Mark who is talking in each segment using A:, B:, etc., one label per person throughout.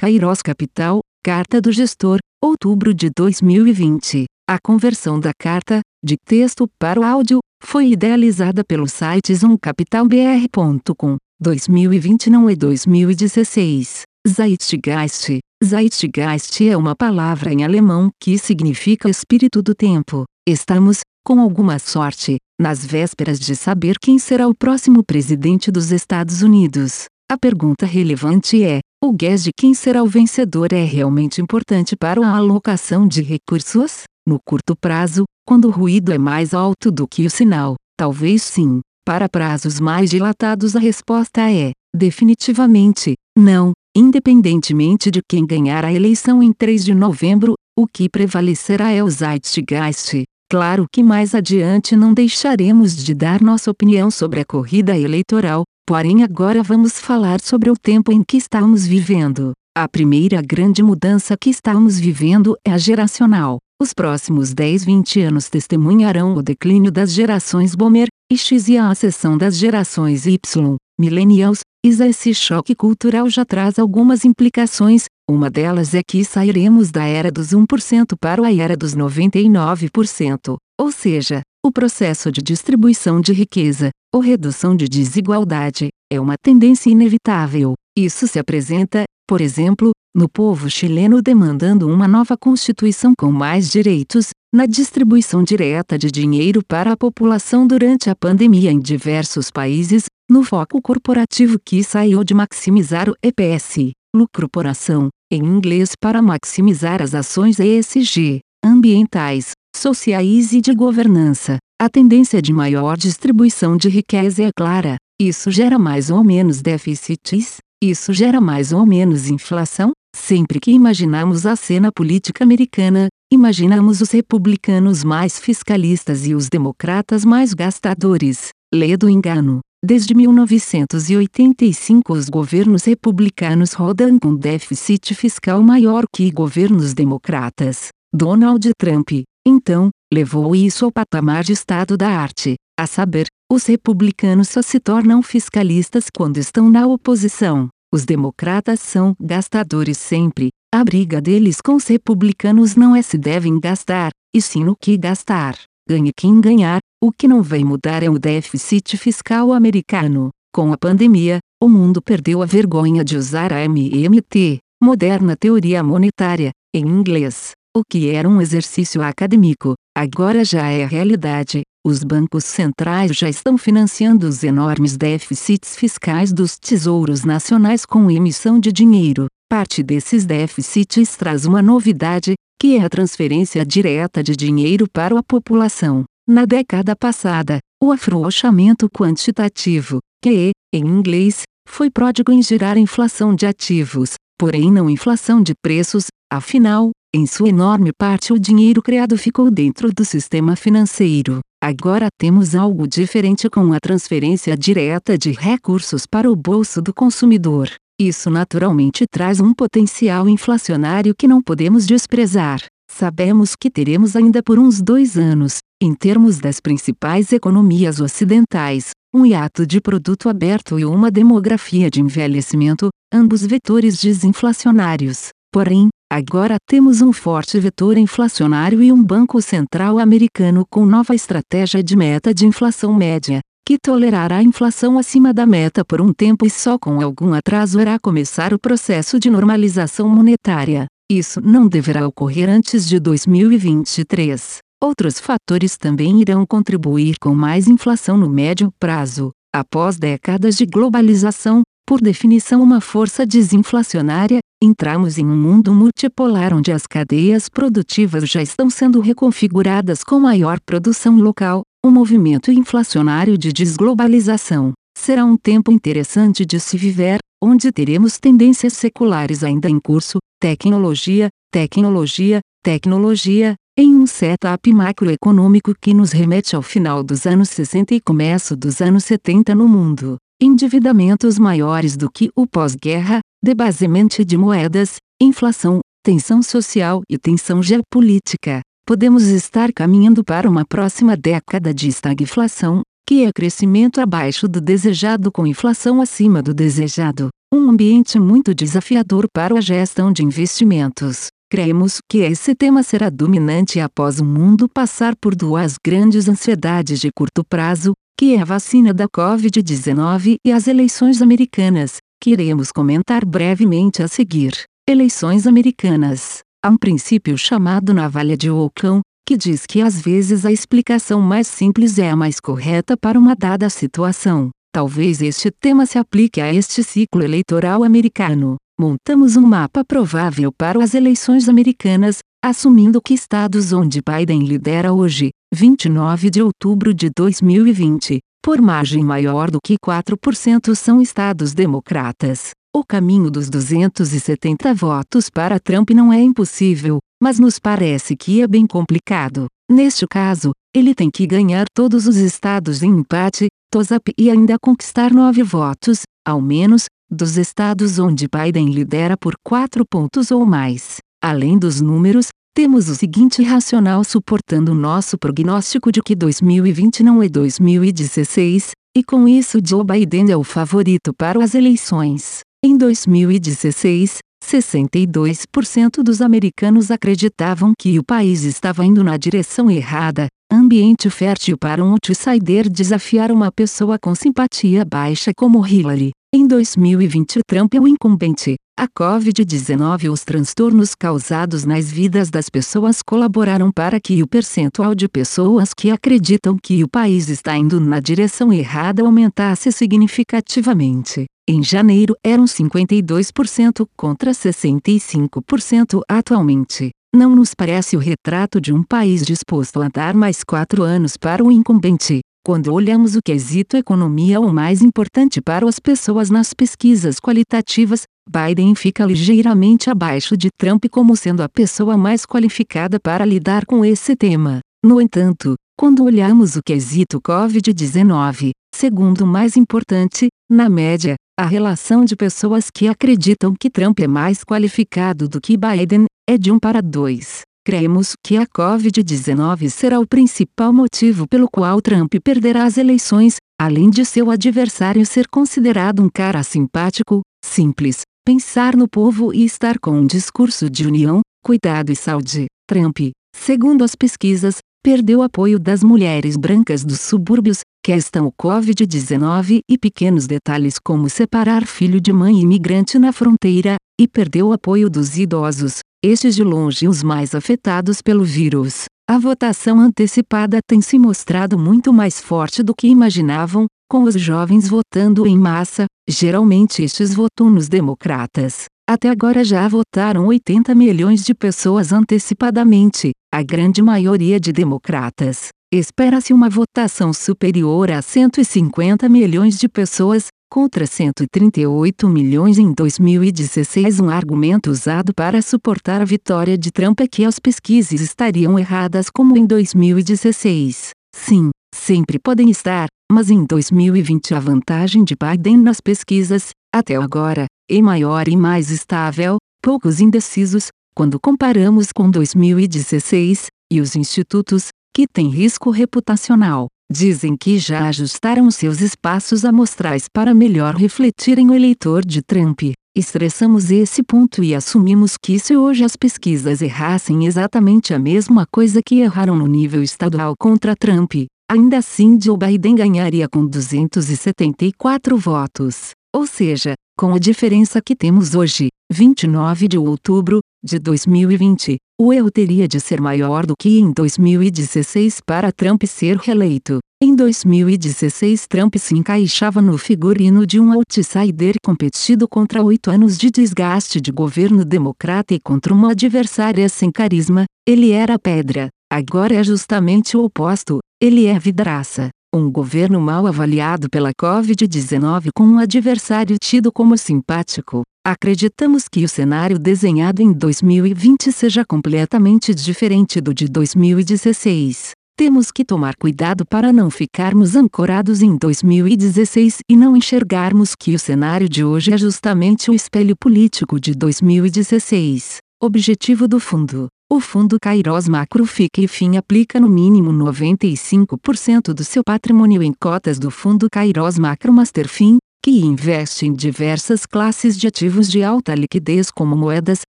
A: Kairos Capital, Carta do Gestor, outubro de 2020. A conversão da carta, de texto para o áudio, foi idealizada pelo site zoomcapitalbr.com. 2020 não é 2016. Zeitgeist. Zeitgeist é uma palavra em alemão que significa espírito do tempo. Estamos, com alguma sorte, nas vésperas de saber quem será o próximo presidente dos Estados Unidos. A pergunta relevante é: o guess de quem será o vencedor é realmente importante para a alocação de recursos? No curto prazo, quando o ruído é mais alto do que o sinal, talvez sim. Para prazos mais dilatados, a resposta é: definitivamente, não. Independentemente de quem ganhar a eleição em 3 de novembro, o que prevalecerá é o Zeitgeist. Claro que mais adiante não deixaremos de dar nossa opinião sobre a corrida eleitoral, Porém, agora vamos falar sobre o tempo em que estamos vivendo. A primeira grande mudança que estamos vivendo é a geracional. Os próximos 10, 20 anos testemunharão o declínio das gerações Boomer, X e a ascensão das gerações Y, Millennials, e esse choque cultural já traz algumas implicações, uma delas é que sairemos da era dos 1% para a era dos 99%, ou seja, o processo de distribuição de riqueza, ou redução de desigualdade, é uma tendência inevitável. Isso se apresenta, por exemplo, no povo chileno demandando uma nova constituição com mais direitos, na distribuição direta de dinheiro para a população durante a pandemia em diversos países, no foco corporativo que saiu de maximizar o EPS, lucro por ação, em inglês para maximizar as ações ESG, ambientais, sociais e de governança, a tendência de maior distribuição de riqueza é clara. Isso gera mais ou menos déficits, isso gera mais ou menos inflação. Sempre que imaginamos a cena política americana, imaginamos os republicanos mais fiscalistas e os democratas mais gastadores. Lê do engano. Desde 1985 os governos republicanos rodam com déficit fiscal maior que governos democratas. Donald Trump, então, levou isso ao patamar de estado da arte, a saber, os republicanos só se tornam fiscalistas quando estão na oposição. Os democratas são gastadores sempre. A briga deles com os republicanos não é se devem gastar, e sim no que gastar. Ganhe quem ganhar, o que não vai mudar é o déficit fiscal americano. Com a pandemia, o mundo perdeu a vergonha de usar a MMT, moderna teoria monetária, em inglês. O que era um exercício acadêmico, agora já é realidade. Os bancos centrais já estão financiando os enormes déficits fiscais dos tesouros nacionais com emissão de dinheiro. Parte desses déficits traz uma novidade, que é a transferência direta de dinheiro para a população. Na década passada, o afrouxamento quantitativo, que, em inglês, foi pródigo em gerar inflação de ativos, porém não inflação de preços, afinal, em sua enorme parte o dinheiro criado ficou dentro do sistema financeiro. Agora temos algo diferente com a transferência direta de recursos para o bolso do consumidor. Isso naturalmente traz um potencial inflacionário que não podemos desprezar. Sabemos que teremos ainda por uns dois anos, em termos das principais economias ocidentais, um hiato de produto aberto e uma demografia de envelhecimento, ambos vetores desinflacionários. Porém, agora temos um forte vetor inflacionário e um Banco Central americano com nova estratégia de meta de inflação média, que tolerará a inflação acima da meta por um tempo e só com algum atraso irá começar o processo de normalização monetária. Isso não deverá ocorrer antes de 2023. Outros fatores também irão contribuir com mais inflação no médio prazo. Após décadas de globalização, por definição uma força desinflacionária, entramos em um mundo multipolar onde as cadeias produtivas já estão sendo reconfiguradas com maior produção local, um movimento inflacionário de desglobalização. Será um tempo interessante de se viver, onde teremos tendências seculares ainda em curso, tecnologia, tecnologia, tecnologia, em um setup macroeconômico que nos remete ao final dos anos 60 e começo dos anos 70 no mundo endividamentos maiores do que o pós-guerra, debasemento de moedas, inflação, tensão social e tensão geopolítica. Podemos estar caminhando para uma próxima década de estagflação, que é crescimento abaixo do desejado com inflação acima do desejado, um ambiente muito desafiador para a gestão de investimentos. Cremos que esse tema será dominante após o mundo passar por duas grandes ansiedades de curto prazo, que é a vacina da Covid-19 e as eleições americanas, que iremos comentar brevemente a seguir. Eleições americanas. Há um princípio chamado navalha de Ockham, que diz que às vezes a explicação mais simples é a mais correta para uma dada situação. Talvez este tema se aplique a este ciclo eleitoral americano montamos um mapa provável para as eleições americanas, assumindo que estados onde Biden lidera hoje, 29 de outubro de 2020, por margem maior do que 4% são estados democratas. O caminho dos 270 votos para Trump não é impossível, mas nos parece que é bem complicado. Neste caso, ele tem que ganhar todos os estados em empate, TOSAP e ainda conquistar nove votos, ao menos, dos estados onde Biden lidera por quatro pontos ou mais. Além dos números, temos o seguinte racional suportando nosso prognóstico de que 2020 não é 2016, e com isso Joe Biden é o favorito para as eleições. Em 2016, 62% dos americanos acreditavam que o país estava indo na direção errada, ambiente fértil para um outsider desafiar uma pessoa com simpatia baixa como Hillary. Em 2020 Trump é o incumbente. A Covid-19 e os transtornos causados nas vidas das pessoas colaboraram para que o percentual de pessoas que acreditam que o país está indo na direção errada aumentasse significativamente. Em janeiro eram 52% contra 65% atualmente. Não nos parece o retrato de um país disposto a dar mais quatro anos para o incumbente. Quando olhamos o quesito economia o mais importante para as pessoas nas pesquisas qualitativas, Biden fica ligeiramente abaixo de Trump como sendo a pessoa mais qualificada para lidar com esse tema. No entanto, quando olhamos o quesito Covid-19, segundo mais importante, na média, a relação de pessoas que acreditam que Trump é mais qualificado do que Biden é de 1 para 2. Cremos que a Covid-19 será o principal motivo pelo qual Trump perderá as eleições, além de seu adversário ser considerado um cara simpático, simples, pensar no povo e estar com um discurso de união, cuidado e saúde. Trump, segundo as pesquisas, perdeu apoio das mulheres brancas dos subúrbios, questão o Covid-19 e pequenos detalhes como separar filho de mãe imigrante na fronteira, e perdeu apoio dos idosos, estes de longe os mais afetados pelo vírus. A votação antecipada tem se mostrado muito mais forte do que imaginavam, com os jovens votando em massa, geralmente estes votam nos democratas. Até agora já votaram 80 milhões de pessoas antecipadamente, a grande maioria de democratas. Espera-se uma votação superior a 150 milhões de pessoas, contra 138 milhões em 2016. Um argumento usado para suportar a vitória de Trump é que as pesquisas estariam erradas como em 2016. Sim, sempre podem estar, mas em 2020 a vantagem de Biden nas pesquisas, até agora, é maior e mais estável, poucos indecisos, quando comparamos com 2016, e os institutos, que têm risco reputacional, Dizem que já ajustaram seus espaços amostrais para melhor refletirem o eleitor de Trump. Estressamos esse ponto e assumimos que se hoje as pesquisas errassem exatamente a mesma coisa que erraram no nível estadual contra Trump, ainda assim Joe Biden ganharia com 274 votos. Ou seja, com a diferença que temos hoje, 29 de outubro de 2020, o erro teria de ser maior do que em 2016 para Trump ser reeleito. Em 2016 Trump se encaixava no figurino de um outsider competido contra oito anos de desgaste de governo democrata e contra uma adversária sem carisma, ele era pedra. Agora é justamente o oposto, ele é vidraça. Um governo mal avaliado pela Covid-19 com um adversário tido como simpático, Acreditamos que o cenário desenhado em 2020 seja completamente diferente do de 2016. Temos que tomar cuidado para não ficarmos ancorados em 2016 e não enxergarmos que o cenário de hoje é justamente o espelho político de 2016. Objetivo do fundo o fundo Kairos Macro fica e fim aplica no mínimo 95% do seu patrimônio em cotas do fundo Kairos Macro Master Fin, que investe em diversas classes de ativos de alta liquidez como moedas,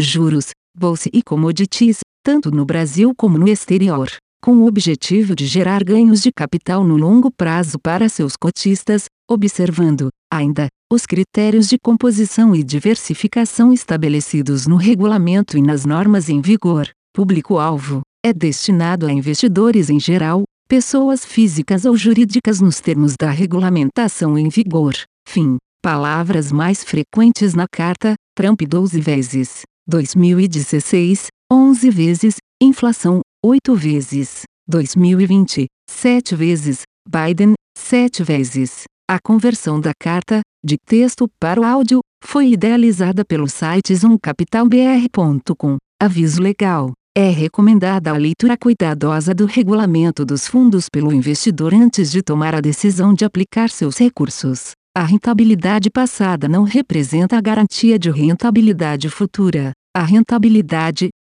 A: juros, bolsa e commodities, tanto no Brasil como no exterior, com o objetivo de gerar ganhos de capital no longo prazo para seus cotistas, observando, ainda, os critérios de composição e diversificação estabelecidos no regulamento e nas normas em vigor. Público-alvo é destinado a investidores em geral, pessoas físicas ou jurídicas nos termos da regulamentação em vigor. Fim. Palavras mais frequentes na carta: Trump 12 vezes, 2016, 11 vezes, inflação, 8 vezes, 2020, 7 vezes, Biden, 7 vezes. A conversão da carta, de texto para o áudio, foi idealizada pelo site zoomcapitalbr.com. Aviso legal. É recomendada a leitura cuidadosa do regulamento dos fundos pelo investidor antes de tomar a decisão de aplicar seus recursos. A rentabilidade passada não representa a garantia de rentabilidade futura. A rentabilidade,